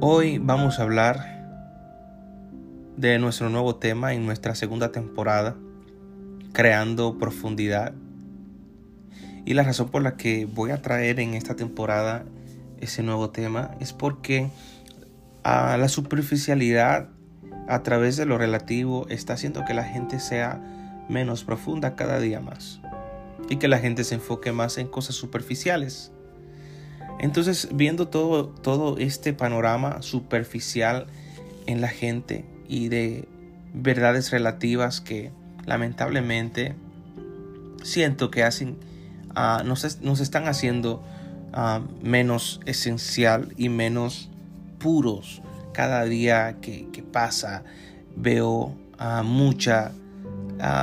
Hoy vamos a hablar de nuestro nuevo tema en nuestra segunda temporada, creando profundidad. Y la razón por la que voy a traer en esta temporada ese nuevo tema es porque a la superficialidad a través de lo relativo está haciendo que la gente sea menos profunda cada día más y que la gente se enfoque más en cosas superficiales. Entonces, viendo todo, todo este panorama superficial en la gente y de verdades relativas que lamentablemente siento que hacen, uh, nos, están haciendo uh, menos esencial y menos puros. Cada día que, pasa veo uh, mucha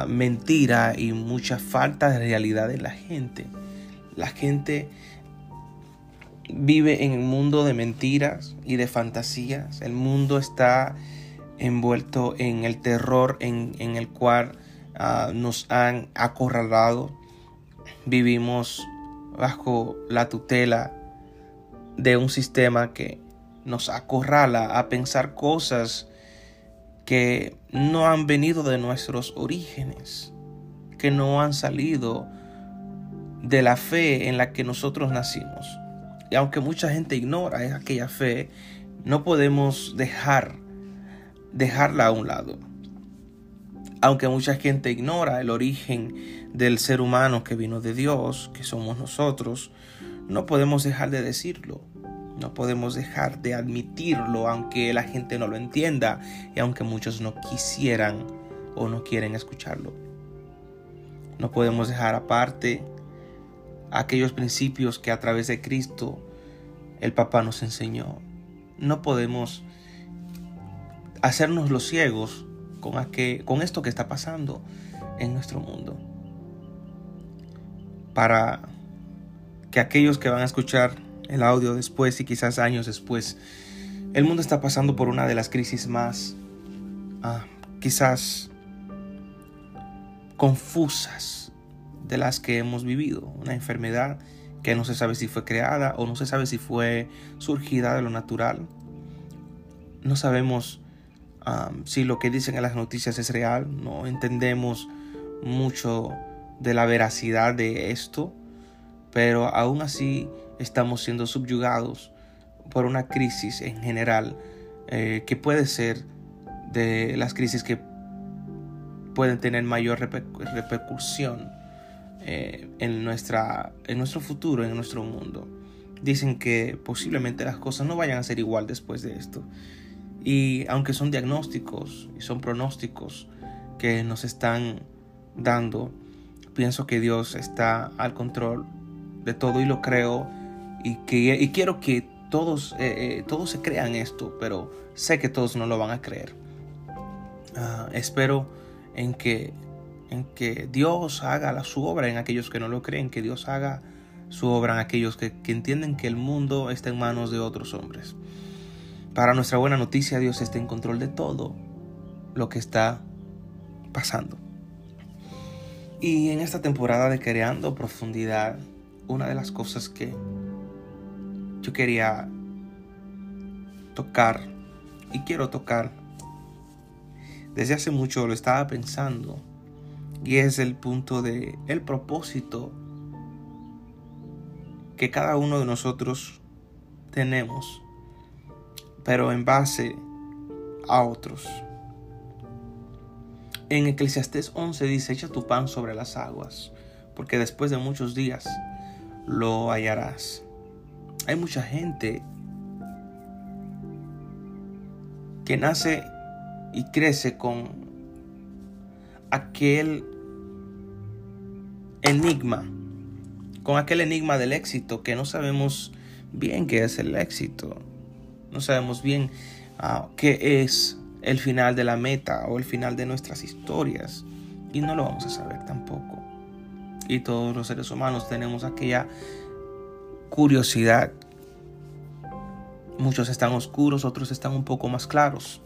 mentira y mucha falta de realidad en la gente. La gente vive en un mundo de mentiras y de fantasías. El mundo está envuelto en el terror en, el cual ah, nos han acorralado. Vivimos bajo la tutela de un sistema que nos acorrala a pensar cosas que no han venido de nuestros orígenes, que no han salido de la fe en la que nosotros nacimos. Y aunque mucha gente ignora aquella fe, no podemos dejar dejarla a un lado. Aunque mucha gente ignora el origen del ser humano que vino de Dios, que somos nosotros, no podemos dejar de decirlo. No podemos dejar de admitirlo aunque la gente no lo entienda y aunque muchos no quisieran o no quieren escucharlo. No podemos dejar aparte aquellos principios que a través de Cristo el Papa nos enseñó. No podemos hacernos los ciegos con, con esto que está pasando en nuestro mundo. Para que aquellos que van a escuchar el audio después y quizás años después, el mundo está pasando por una de las crisis más ah, quizás confusas de las que hemos vivido. Una enfermedad que no se sabe si fue creada o no se sabe si fue surgida de lo natural. No sabemos si lo que dicen en las noticias es real, no entendemos mucho de la veracidad de esto, pero aún así estamos siendo subyugados por una crisis en general eh, que puede ser de las crisis que pueden tener mayor repercusión eh, en, nuestra, en nuestro futuro, en nuestro mundo. Dicen que posiblemente las cosas no vayan a ser igual después de esto. Y aunque son diagnósticos y son pronósticos que nos están dando, pienso que Dios está al control de todo y lo creo y, que, y quiero que todos, eh, eh, todos se crean esto, pero sé que todos no lo van a creer. Ah, espero en que, en que Dios haga su obra en aquellos que no lo creen, que Dios haga su obra en aquellos que, que entienden que el mundo está en manos de otros hombres. Para nuestra buena noticia, Dios está en control de todo lo que está pasando. Y en esta temporada de Creando Profundidad, una de las cosas que yo quería tocar y quiero tocar, desde hace mucho lo estaba pensando, y es el punto de el propósito que cada uno de nosotros tenemos pero en base a otros. En Eclesiastés 11 dice, echa tu pan sobre las aguas, porque después de muchos días lo hallarás. Hay mucha gente que nace y crece con aquel enigma, con aquel enigma del éxito que no sabemos bien qué es el éxito. No sabemos bien ah, qué es el final de la meta o el final de nuestras historias. Y no lo vamos a saber tampoco. Y todos los seres humanos tenemos aquella curiosidad. Muchos están oscuros, otros están un poco más claros.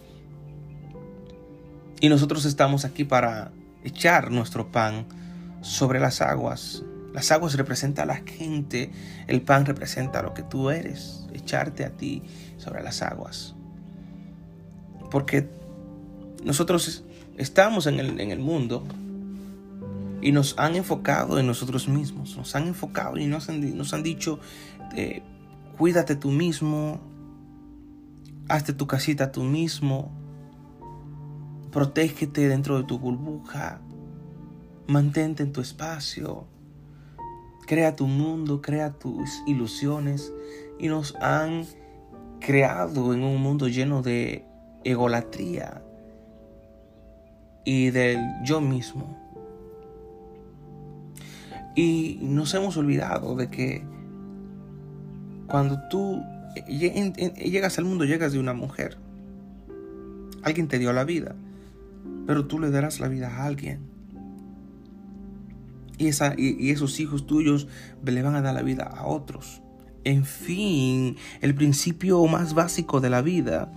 Y nosotros estamos aquí para echar nuestro pan sobre las aguas Las aguas representan a la gente, el pan representa lo que tú eres, echarte a ti sobre las aguas. Porque nosotros estamos en el, en el mundo y nos han enfocado en nosotros mismos, nos han enfocado y nos han, nos han dicho, eh, cuídate tú mismo, hazte tu casita tú mismo, protégete dentro de tu burbuja, mantente en tu espacio, crea tu mundo, crea tus ilusiones y nos han creado en un mundo lleno de egolatría y del yo mismo. Y nos hemos olvidado de que cuando tú llegas al mundo, llegas de una mujer. Alguien te dio la vida, pero tú le darás la vida a alguien. Y, esa, y, esos hijos tuyos le van a dar la vida a otros. En fin, el principio más básico de la vida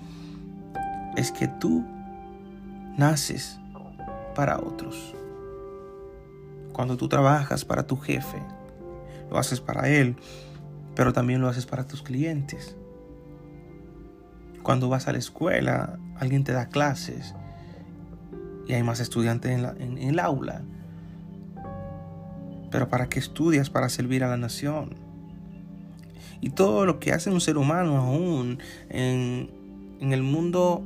es que tú naces para otros. Cuando tú trabajas para tu jefe, lo haces para él, pero también lo haces para tus clientes. Cuando vas a la escuela, alguien te da clases y hay más estudiantes en, el aula. Pero ¿para qué estudias? Para servir a la nación. Y todo lo que hace un ser humano aún en, el mundo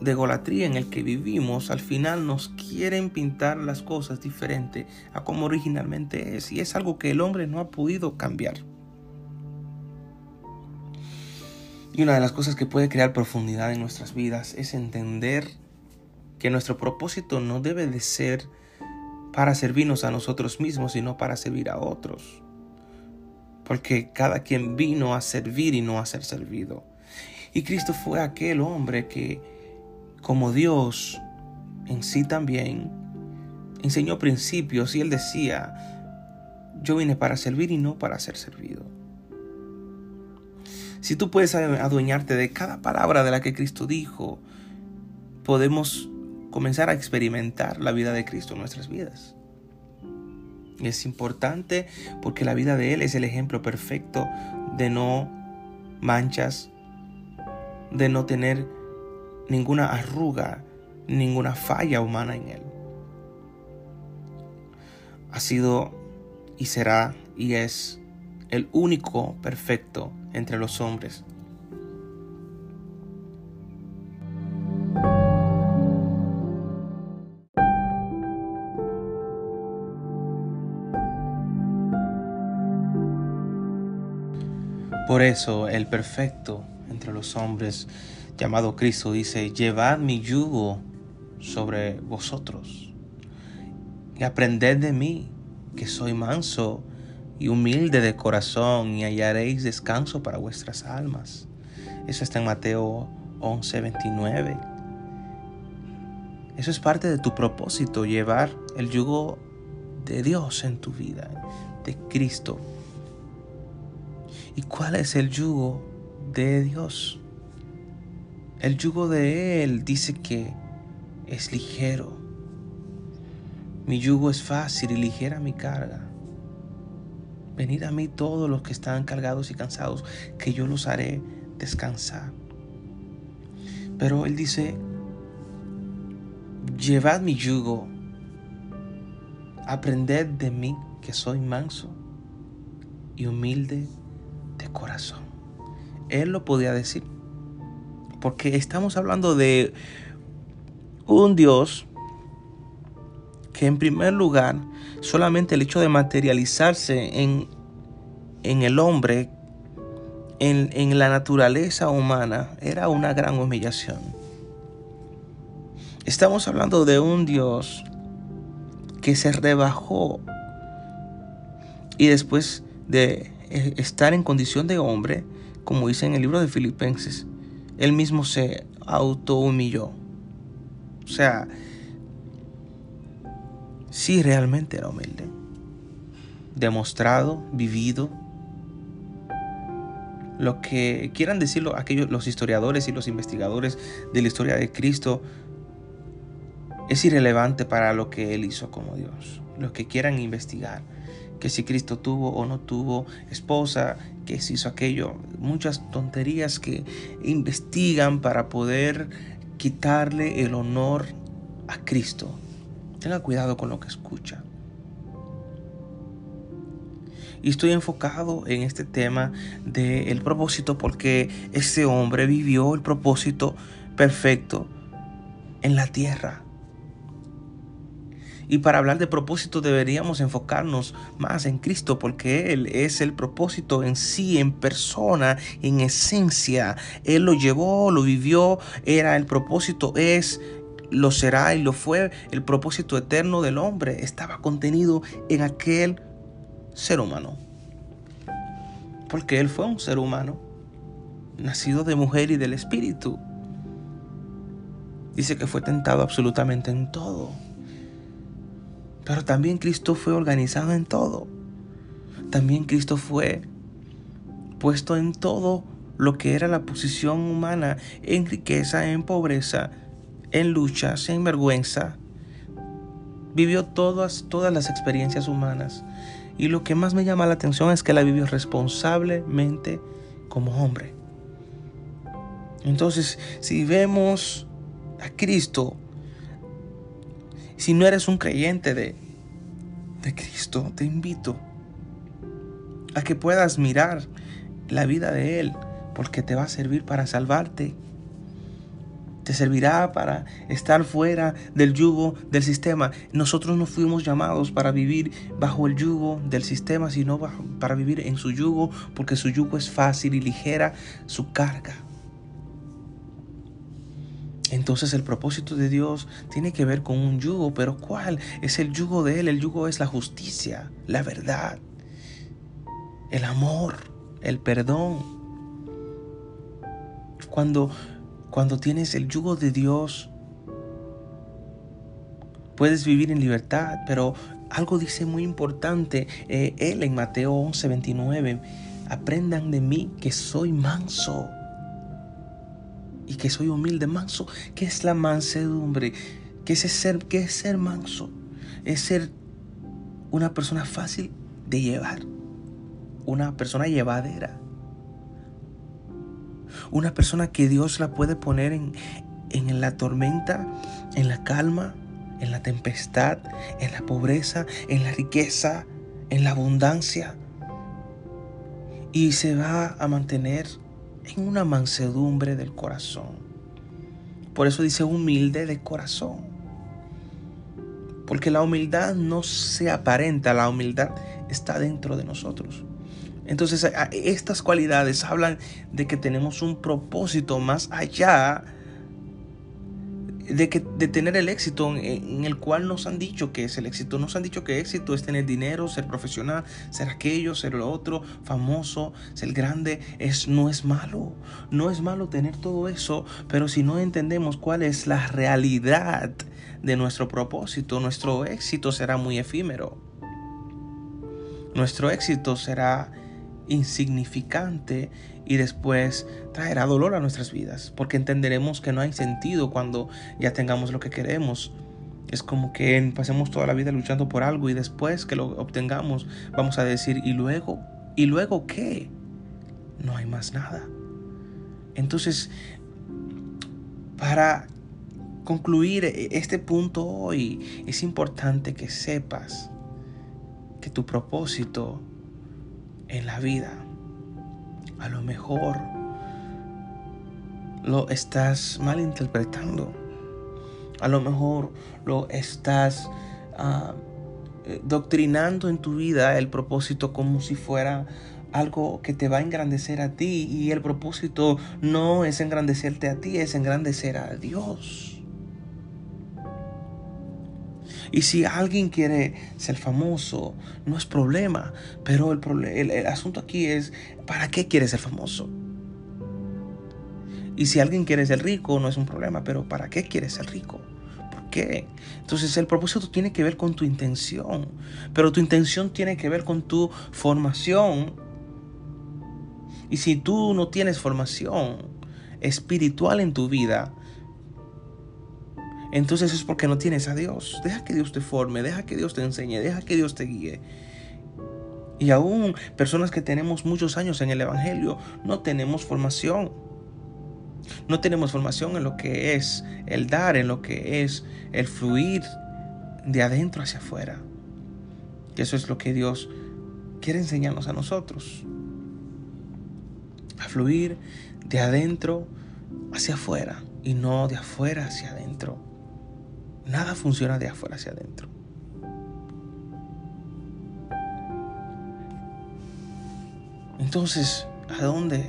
de golatría en el que vivimos, al final nos quieren pintar las cosas diferente a como originalmente es. Y es algo que el hombre no ha podido cambiar. Y una de las cosas que puede crear profundidad en nuestras vidas es entender que nuestro propósito no debe de ser para servirnos a nosotros mismos, sino para servir a otros. Porque cada quien vino a servir y no a ser servido. Y Cristo fue aquel hombre que, como Dios en sí también, enseñó principios y él decía, yo vine para servir y no para ser servido. Si tú puedes adueñarte de cada palabra de la que Cristo dijo, podemos comenzar a experimentar la vida de Cristo en nuestras vidas. Es importante porque la vida de Él es el ejemplo perfecto de no manchas, de no tener ninguna arruga, ninguna falla humana en Él. Ha sido y será y es el único perfecto entre los hombres. Por eso el perfecto entre los hombres, llamado Cristo, dice, llevad mi yugo sobre vosotros y aprended de mí, que soy manso y humilde de corazón y hallaréis descanso para vuestras almas. Eso está en Mateo 11, 29. Eso es parte de tu propósito, llevar el yugo de Dios en tu vida, de Cristo. ¿Y cuál es el yugo de Dios? El yugo de Él dice que es ligero. Mi yugo es fácil y ligera mi carga. Venid a mí todos los que están cargados y cansados, que yo los haré descansar. Pero Él dice, llevad mi yugo, aprended de mí que soy manso y humilde de corazón. Él lo podía decir, porque estamos hablando de un Dios que en primer lugar solamente el hecho de materializarse en, en el hombre, en, en la naturaleza humana, era una gran humillación. Estamos hablando de un Dios que se rebajó y después de estar en condición de hombre, como dice en el libro de Filipenses, él mismo se auto humilló. O sea, sí realmente era humilde. Demostrado, vivido. Lo que quieran decirlo aquellos los historiadores y los investigadores de la historia de Cristo es irrelevante para lo que él hizo como Dios. los que quieran investigar que si Cristo tuvo o no tuvo esposa, que si hizo aquello, muchas tonterías que investigan para poder quitarle el honor a Cristo. Tenga cuidado con lo que escucha. Y estoy enfocado en este tema del propósito porque ese hombre vivió el propósito perfecto en la tierra. Y para hablar de propósito deberíamos enfocarnos más en Cristo porque Él es el propósito en sí, en persona, en esencia. Él lo llevó, lo vivió, era el propósito, es, lo será y lo fue. El propósito eterno del hombre estaba contenido en aquel ser humano. Porque Él fue un ser humano, nacido de mujer y del Espíritu. Dice que fue tentado absolutamente en todo pero también Cristo fue organizado en todo. También Cristo fue puesto en todo lo que era la posición humana, en riqueza, en pobreza, en luchas, en vergüenza. Vivió todas, todas las experiencias humanas. Y lo que más me llama la atención es que la vivió responsablemente como hombre. Entonces, si vemos a Cristo si no eres un creyente de, de Cristo, te invito a que puedas mirar la vida de Él, porque te va a servir para salvarte. Te servirá para estar fuera del yugo del sistema. Nosotros no fuimos llamados para vivir bajo el yugo del sistema, sino para vivir en su yugo, porque su yugo es fácil y ligera su carga. Entonces el propósito de Dios tiene que ver con un yugo, pero ¿cuál? Es el yugo de Él. El yugo es la justicia, la verdad, el amor, el perdón. Cuando, cuando tienes el yugo de Dios, puedes vivir en libertad, pero algo dice muy importante, eh, Él en Mateo 11, 29, aprendan de mí que soy manso y que soy humilde, manso. ¿Qué es la mansedumbre? ¿Qué es ser, qué es ser manso? Es ser una persona fácil de llevar, una persona llevadera, una persona que Dios la puede poner en, en la tormenta, en la calma, en la tempestad, en la pobreza, en la riqueza, en la abundancia. Y se va a mantener en una mansedumbre del corazón. Por eso dice humilde de corazón. Porque la humildad no se aparenta, la humildad está dentro de nosotros. Entonces estas cualidades hablan de que tenemos un propósito más allá de, que, de tener el éxito en, el cual nos han dicho que es el éxito. Nos han dicho que éxito es tener dinero, ser profesional, ser aquello, ser lo otro, famoso, ser grande. Es, no es malo. No es malo tener todo eso, pero si no entendemos cuál es la realidad de nuestro propósito, nuestro éxito será muy efímero. Nuestro éxito será insignificante y después traerá dolor a nuestras vidas, porque entenderemos que no hay sentido cuando ya tengamos lo que queremos. Es como que pasemos toda la vida luchando por algo y después que lo obtengamos vamos a decir, ¿y luego? ¿Y luego qué? No hay más nada. Entonces, para concluir este punto hoy, es importante que sepas que tu propósito en la vida a lo mejor lo estás malinterpretando. A lo mejor lo estás ah, eh, doctrinando en tu vida el propósito como si fuera algo que te va a engrandecer a ti y el propósito no es engrandecerte a ti, es engrandecer a Dios. Y si alguien quiere ser famoso, no es problema. Pero el, el, asunto aquí es, ¿para qué quiere ser famoso? Y si alguien quiere ser rico, no es un problema. Pero ¿para qué quiere ser rico? ¿Por qué? Entonces el propósito tiene que ver con tu intención. Pero tu intención tiene que ver con tu formación. Y si tú no tienes formación espiritual en tu vida, entonces es porque no tienes a Dios. Deja que Dios te forme, deja que Dios te enseñe, deja que Dios te guíe. Y aún personas que tenemos muchos años en el Evangelio, no tenemos formación. No tenemos formación en lo que es el dar, en lo que es el fluir de adentro hacia afuera. Y eso es lo que Dios quiere enseñarnos a nosotros. A fluir de adentro hacia afuera y no de afuera hacia adentro. Nada funciona de afuera hacia adentro. Entonces, ¿a dónde?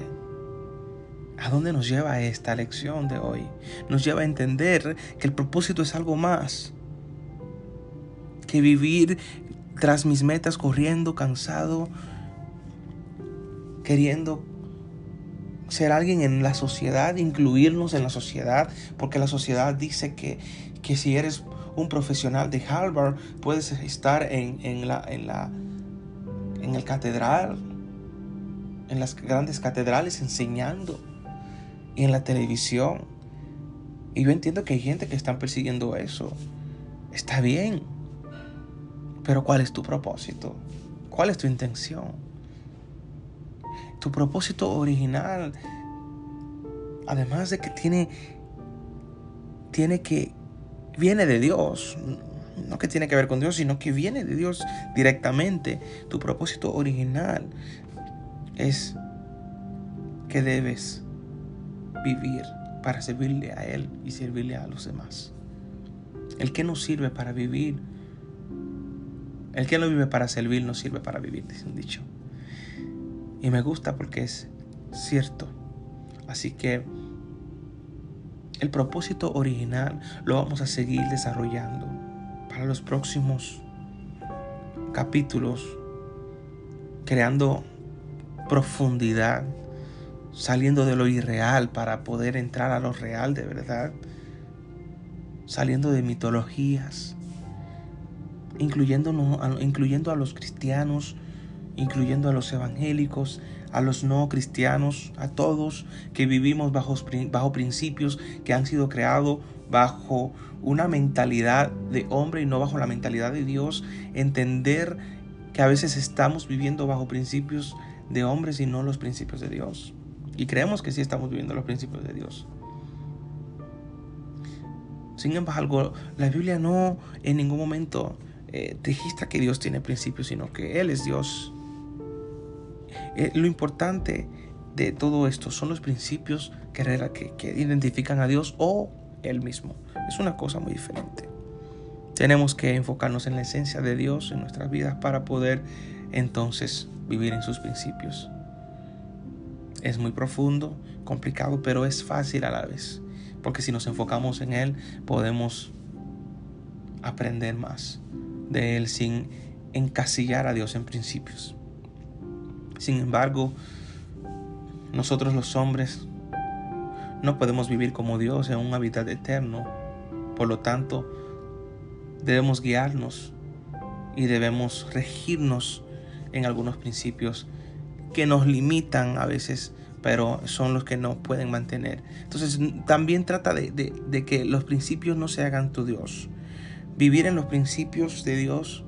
¿A dónde nos lleva esta lección de hoy? Nos lleva a entender que el propósito es algo más que vivir tras mis metas corriendo, cansado, queriendo ser alguien en la sociedad, incluirnos en la sociedad, porque la sociedad dice que, que si eres un profesional de Harvard, puedes estar en, en, la, en, la, en el catedral, en las grandes catedrales enseñando y en la televisión. Y yo entiendo que hay gente que están persiguiendo eso. Está bien. Pero ¿cuál es tu propósito? ¿Cuál es tu intención? Tu propósito original, además de que tiene, tiene que, viene de Dios, no que tiene que ver con Dios, sino que viene de Dios directamente. Tu propósito original es que debes vivir para servirle a Él y servirle a los demás. El que no sirve para vivir, el que no vive para servir no sirve para vivir, dice un dicho. Y me gusta porque es cierto. Así que el propósito original lo vamos a seguir desarrollando para los próximos capítulos, creando profundidad, saliendo de lo irreal para poder entrar a lo real de verdad, saliendo de mitologías, incluyendo, a los cristianos, incluyendo a los evangélicos, a los no cristianos, a todos que vivimos bajo, bajo principios que han sido creados bajo una mentalidad de hombre y no bajo la mentalidad de Dios, entender que a veces estamos viviendo bajo principios de hombres y no los principios de Dios. Y creemos que sí estamos viviendo los principios de Dios. Sin embargo, la Biblia no en ningún momento eh, registra que Dios tiene principios, sino que Él es Dios. Eh, lo importante de todo esto son los principios que, que, que identifican a Dios o Él mismo. Es una cosa muy diferente. Tenemos que enfocarnos en la esencia de Dios en nuestras vidas para poder entonces vivir en sus principios. Es muy profundo, complicado, pero es fácil a la vez. Porque si nos enfocamos en Él, podemos aprender más de Él sin encasillar a Dios en principios. Sin embargo, nosotros los hombres no podemos vivir como Dios en un hábitat eterno. Por lo tanto, debemos guiarnos y debemos regirnos en algunos principios que nos limitan a veces, pero son los que no pueden mantener. Entonces también trata de, de, que los principios no se hagan tu Dios. Vivir en los principios de Dios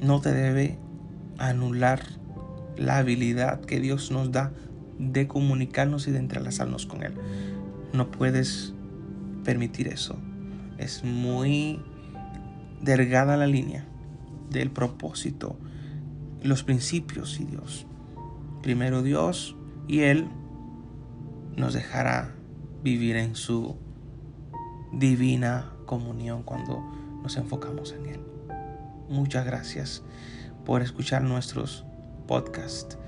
no te debe anular la habilidad que Dios nos da de comunicarnos y de entrelazarnos con Él. No puedes permitir eso. Es muy delgada la línea del propósito los principios y Dios. Primero Dios y Él nos dejará vivir en su divina comunión cuando nos enfocamos en Él. Muchas gracias por escuchar nuestros podcasts.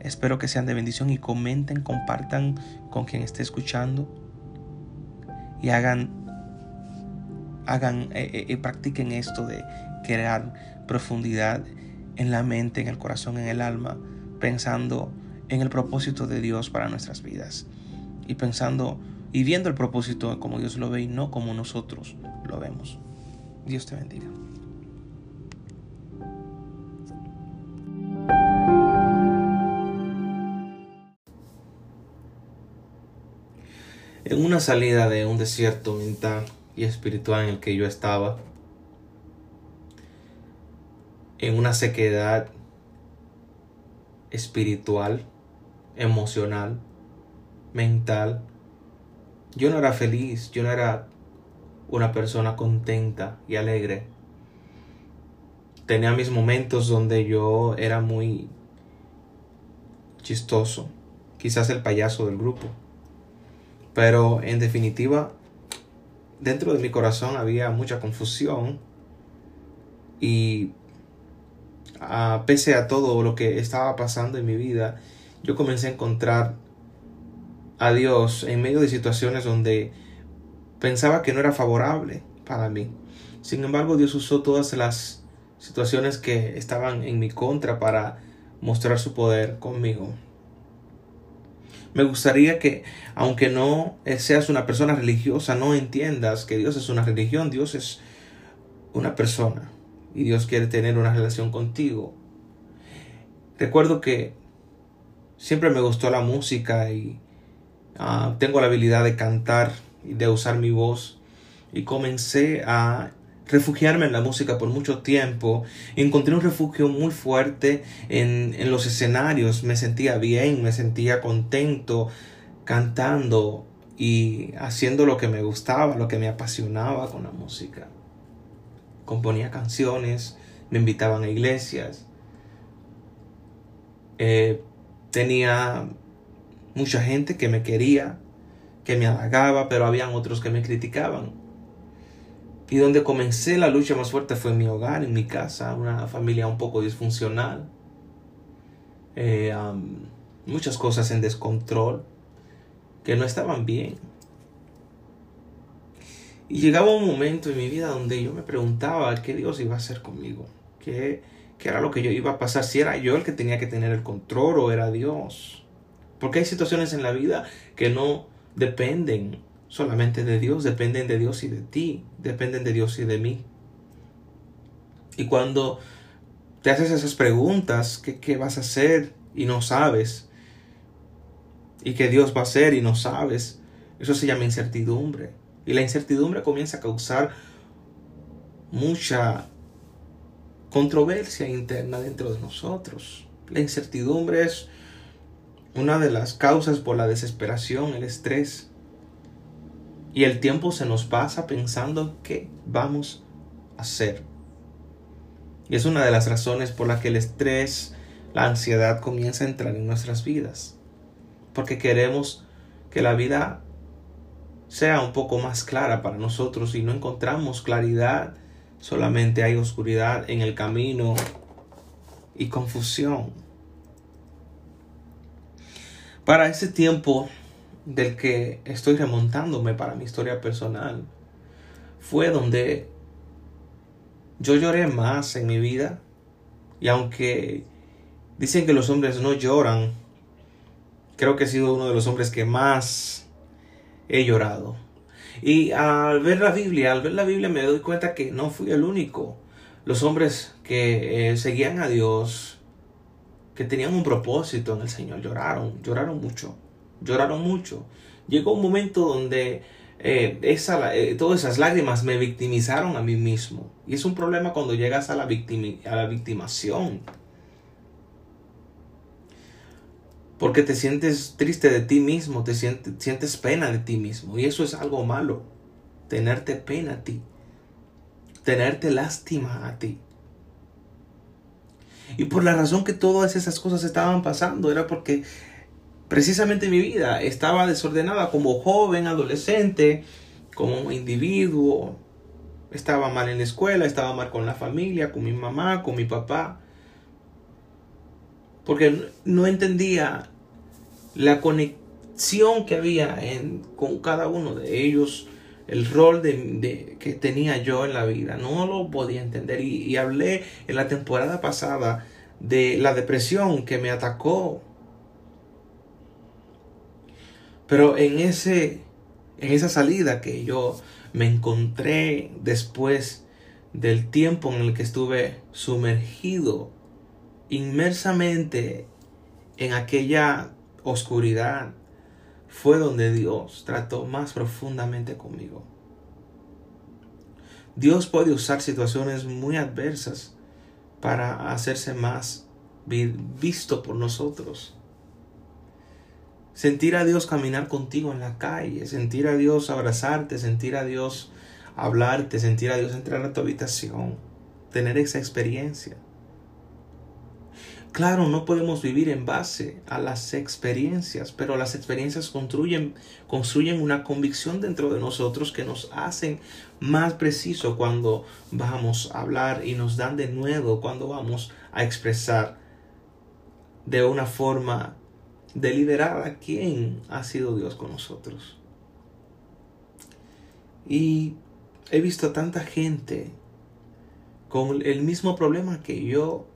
Espero que sean de bendición y comenten, compartan con quien esté escuchando y hagan, hagan, eh, eh, eh, practiquen esto de crear profundidad en la mente, en el corazón, en el alma, pensando en el propósito de Dios para nuestras vidas. Y pensando y viendo el propósito como Dios lo ve y no como nosotros lo vemos. Dios te bendiga. En una salida de un desierto, mientras y espiritual en el que yo estaba, en una sequedad espiritual, emocional, mental. Yo no era feliz, yo no era una persona contenta y alegre. Tenía mis momentos donde yo era muy chistoso, quizás el payaso del grupo. Pero en definitiva, dentro de mi corazón había mucha confusión y a, pese a todo lo que estaba pasando en mi vida, yo comencé a encontrar a Dios en medio de situaciones donde pensaba que no era favorable para mí. Sin embargo, Dios usó todas las situaciones que estaban en mi contra para mostrar su poder conmigo. Me gustaría que, aunque no seas una persona religiosa, no entiendas que Dios es una religión, Dios es una persona y Dios quiere tener una relación contigo. Recuerdo que siempre me gustó la música y ah, tengo la habilidad de cantar y de usar mi voz y comencé a refugiarme en la música por mucho tiempo. Encontré un refugio muy fuerte en, en los escenarios. Me sentía bien, me sentía contento cantando y haciendo lo que me gustaba, lo que me apasionaba con la música componía canciones, me invitaban a iglesias. Eh, tenía mucha gente que me quería, que me halagaba, pero habían otros que me criticaban. Y donde comencé la lucha más fuerte fue en mi hogar, en mi casa, una familia un poco disfuncional. Eh, muchas cosas en descontrol que no estaban bien. Y llegaba un momento en mi vida donde yo me preguntaba qué Dios iba a hacer conmigo, qué, qué era lo que yo iba a pasar, si era yo el que tenía que tener el control o era Dios. Porque hay situaciones en la vida que no dependen solamente de Dios, dependen de Dios y de ti, dependen de Dios y de mí. Y cuando te haces esas preguntas, ¿qué, qué vas a hacer? Y no sabes. Y qué Dios va a hacer y no sabes. Eso se llama incertidumbre. Y la incertidumbre comienza a causar mucha controversia interna dentro de nosotros. La incertidumbre es una de las causas por la desesperación, el estrés. Y el tiempo se nos pasa pensando qué vamos a hacer. Y es una de las razones por la que el estrés, la ansiedad comienza a entrar en nuestras vidas. Porque queremos que la vida sea un poco más clara para nosotros y no encontramos claridad, solamente hay oscuridad en el camino y confusión. Para ese tiempo del que estoy remontándome para mi historia personal, fue donde yo lloré más en mi vida y aunque dicen que los hombres no lloran, creo que he sido uno de los hombres que más he llorado. Y al ver la Biblia, al ver la Biblia me doy cuenta que no fui el único. Los hombres que eh, seguían a Dios, que tenían un propósito en el Señor, lloraron, lloraron mucho, lloraron mucho. Llegó un momento donde eh, esa, eh, todas esas lágrimas me victimizaron a mí mismo. Y es un problema cuando llegas a la, a la victimación. Porque te sientes triste de ti mismo, te sientes pena de ti mismo. Y eso es algo malo. Tenerte pena a ti. Tenerte lástima a ti. Y por la razón que todas esas cosas estaban pasando era porque precisamente mi vida estaba desordenada como joven, adolescente, como individuo. Estaba mal en la escuela, estaba mal con la familia, con mi mamá, con mi papá porque no entendía la conexión que había en, con cada uno de ellos, el rol de, que tenía yo en la vida. No lo podía entender. Y, y, hablé en la temporada pasada de la depresión que me atacó. Pero en, ese, en esa salida que yo me encontré después del tiempo en el que estuve sumergido inmersamente en aquella oscuridad fue donde Dios trató más profundamente conmigo. Dios puede usar situaciones muy adversas para hacerse más visto por nosotros. Sentir a Dios caminar contigo en la calle, sentir a Dios abrazarte, sentir a Dios hablarte, sentir a Dios entrar a tu habitación, tener esa experiencia. Claro, no podemos vivir en base a las experiencias, pero las experiencias construyen, construyen una convicción dentro de nosotros que nos hacen más preciso cuando vamos a hablar y nos dan de nuevo cuando vamos a expresar de una forma deliberada quién ha sido Dios con nosotros. Y he visto tanta gente con el mismo problema que yo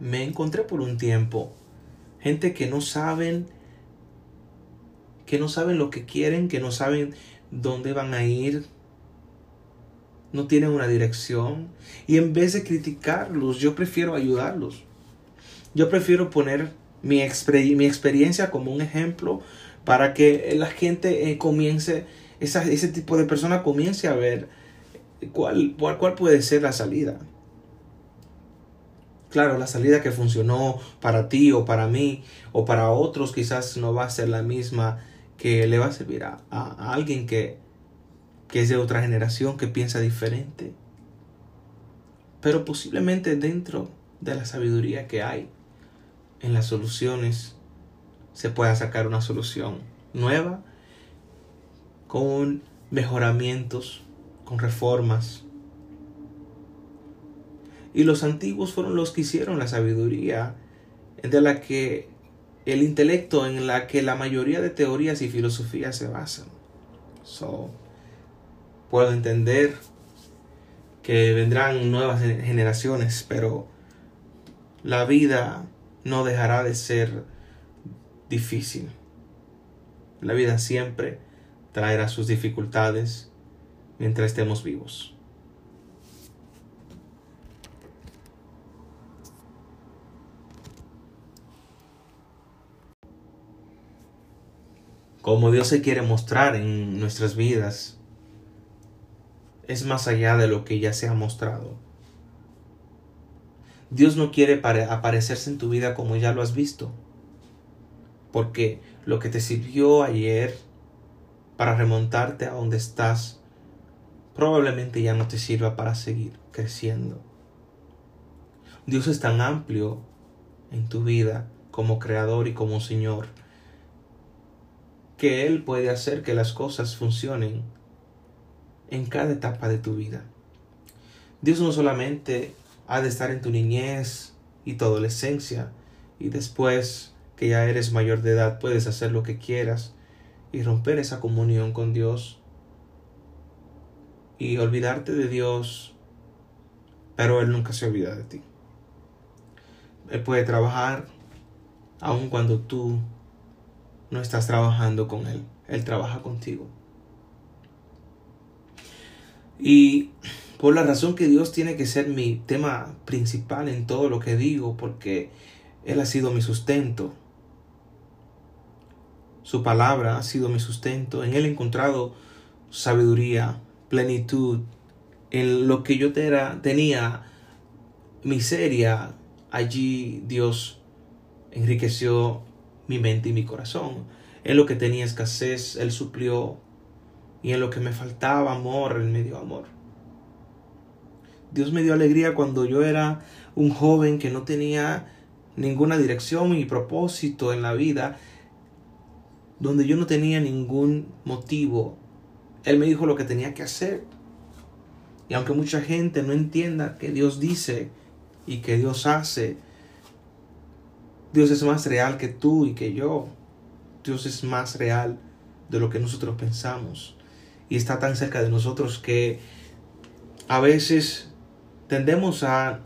me encontré por un tiempo. Gente que no saben, que no saben lo que quieren, que no saben dónde van a ir, no tienen una dirección. Y en vez de criticarlos, yo prefiero ayudarlos. Yo prefiero poner mi, mi experiencia como un ejemplo para que la gente eh, comience, ese tipo de persona comience a ver cuál, cuál puede ser la salida. Claro, la salida que funcionó para ti o para mí o para otros quizás no va a ser la misma que le va a servir a, alguien que, que es de otra generación, que piensa diferente. Pero posiblemente dentro de la sabiduría que hay en las soluciones se pueda sacar una solución nueva con mejoramientos, con reformas, y los antiguos fueron los que hicieron la sabiduría, de la que el intelecto en la que la mayoría de teorías y filosofías se basan. So, puedo entender que vendrán nuevas generaciones, pero la vida no dejará de ser difícil. La vida siempre traerá sus dificultades mientras estemos vivos. como Dios se quiere mostrar en nuestras vidas, es más allá de lo que ya se ha mostrado. Dios no quiere aparecerse en tu vida como ya lo has visto, porque lo que te sirvió ayer para remontarte a donde estás, probablemente ya no te sirva para seguir creciendo. Dios es tan amplio en tu vida como creador y como Señor que Él puede hacer que las cosas funcionen en cada etapa de tu vida. Dios no solamente ha de estar en tu niñez y tu adolescencia y después que ya eres mayor de edad puedes hacer lo que quieras y romper esa comunión con Dios y olvidarte de Dios, pero Él nunca se olvida de ti. Él puede trabajar aun cuando tú no estás trabajando con Él, Él trabaja contigo. Y por la razón que Dios tiene que ser mi tema principal en todo lo que digo, porque Él ha sido mi sustento. Su palabra ha sido mi sustento. En Él he encontrado sabiduría, plenitud. En lo que yo tenía miseria, allí Dios enriqueció mi mente y mi corazón. En lo que tenía escasez, Él suplió. Y en lo que me faltaba amor, Él me dio amor. Dios me dio alegría cuando yo era un joven que no tenía ninguna dirección y propósito en la vida, donde yo no tenía ningún motivo. Él me dijo lo que tenía que hacer. Y aunque mucha gente no entienda que Dios dice y que Dios hace, Dios es más real que tú y que yo. Dios es más real de lo que nosotros pensamos. Y está tan cerca de nosotros que a veces tendemos a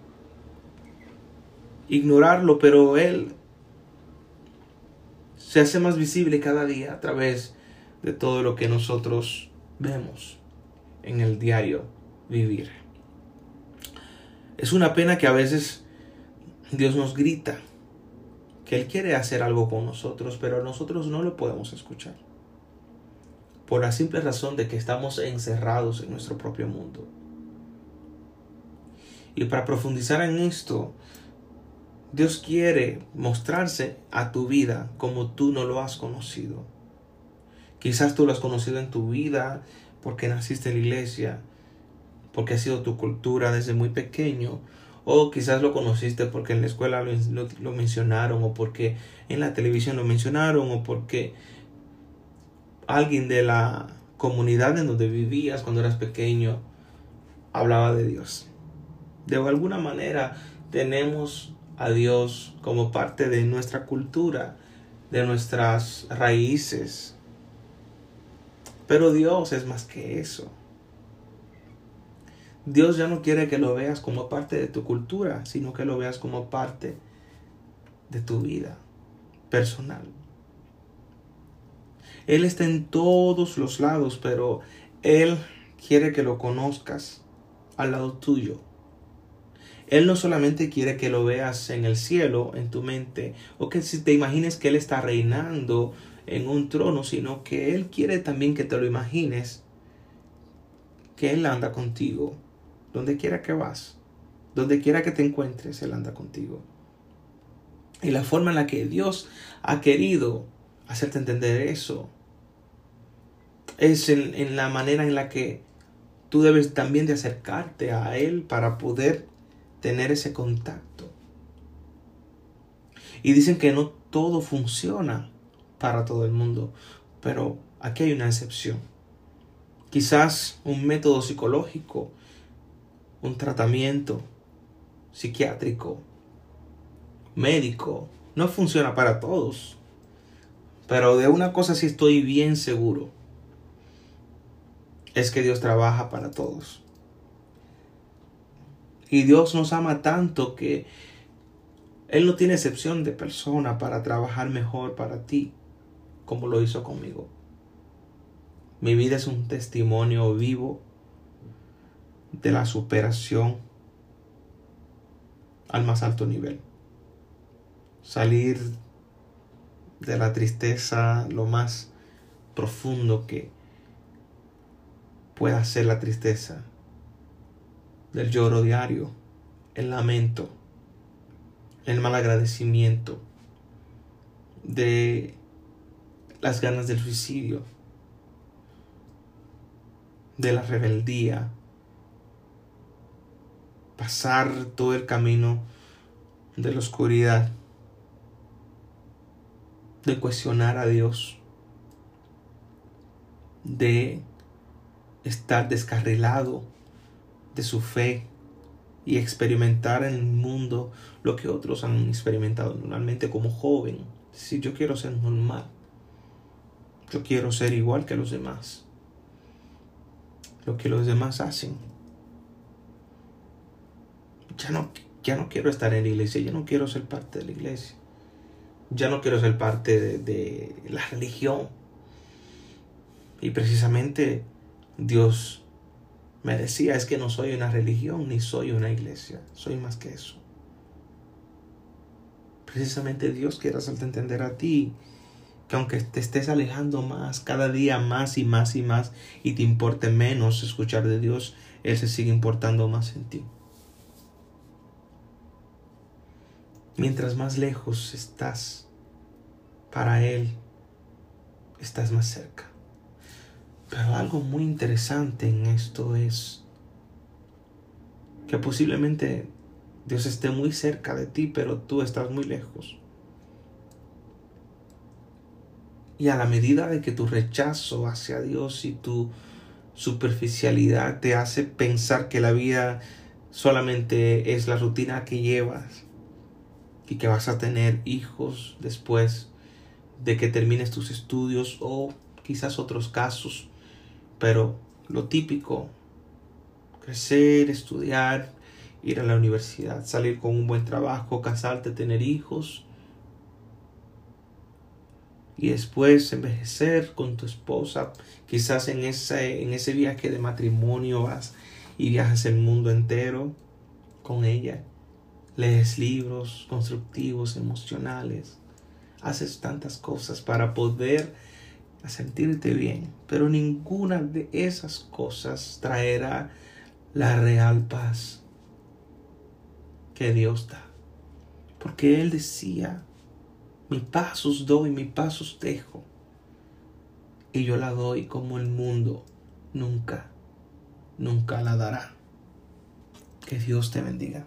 ignorarlo, pero Él se hace más visible cada día a través de todo lo que nosotros vemos en el diario vivir. Es una pena que a veces Dios nos grita él quiere hacer algo con nosotros, pero nosotros no lo podemos escuchar. Por la simple razón de que estamos encerrados en nuestro propio mundo. Y para profundizar en esto, Dios quiere mostrarse a tu vida como tú no lo has conocido. Quizás tú lo has conocido en tu vida porque naciste en la iglesia, porque ha sido tu cultura desde muy pequeño, o quizás lo conociste porque en la escuela lo, mencionaron, o porque en la televisión lo mencionaron, o porque alguien de la comunidad en donde vivías cuando eras pequeño hablaba de Dios. De alguna manera tenemos a Dios como parte de nuestra cultura, de nuestras raíces. Pero Dios es más que eso. Dios ya no quiere que lo veas como parte de tu cultura, sino que lo veas como parte de tu vida personal. Él está en todos los lados, pero Él quiere que lo conozcas al lado tuyo. Él no solamente quiere que lo veas en el cielo, en tu mente, o que si te imagines que Él está reinando en un trono, sino que Él quiere también que te lo imagines, que Él anda contigo donde quiera que vas, donde quiera que te encuentres, Él anda contigo. Y la forma en la que Dios ha querido hacerte entender eso es en, la manera en la que tú debes también de acercarte a Él para poder tener ese contacto. Y dicen que no todo funciona para todo el mundo, pero aquí hay una excepción. Quizás un método psicológico un tratamiento psiquiátrico, médico, no funciona para todos. Pero de una cosa sí estoy bien seguro. Es que Dios trabaja para todos. Y Dios nos ama tanto que Él no tiene excepción de persona para trabajar mejor para ti, como lo hizo conmigo. Mi vida es un testimonio vivo de la superación al más alto nivel. Salir de la tristeza lo más profundo que pueda ser la tristeza, del lloro diario, el lamento, el mal agradecimiento, de las ganas del suicidio, de la rebeldía, pasar todo el camino de la oscuridad, de cuestionar a Dios, de estar descarrilado de su fe y experimentar en el mundo lo que otros han experimentado normalmente como joven. Si yo quiero ser normal, yo quiero ser igual que los demás, lo que los demás hacen ya no, ya no quiero estar en la iglesia, ya no quiero ser parte de la iglesia, ya no quiero ser parte de, de la religión. Y precisamente Dios me decía, es que no soy una religión ni soy una iglesia, soy más que eso. Precisamente Dios quiere hacerte entender a ti que aunque te estés alejando más, cada día más y más y más, y te importe menos escuchar de Dios, Él se sigue importando más en ti. Mientras más lejos estás para Él, estás más cerca. Pero algo muy interesante en esto es que posiblemente Dios esté muy cerca de ti, pero tú estás muy lejos. Y a la medida de que tu rechazo hacia Dios y tu superficialidad te hace pensar que la vida solamente es la rutina que llevas, y que vas a tener hijos después de que termines tus estudios o quizás otros casos, pero lo típico, crecer, estudiar, ir a la universidad, salir con un buen trabajo, casarte, tener hijos y después envejecer con tu esposa, quizás en ese, en ese viaje de matrimonio vas y viajas el mundo entero con ella. Lees libros constructivos, emocionales, haces tantas cosas para poder sentirte bien, pero ninguna de esas cosas traerá la real paz, que Dios da. Porque Él decía, mi paz os doy, mi paz os dejo. Y yo la doy como el mundo nunca, nunca la dará. Que Dios te bendiga.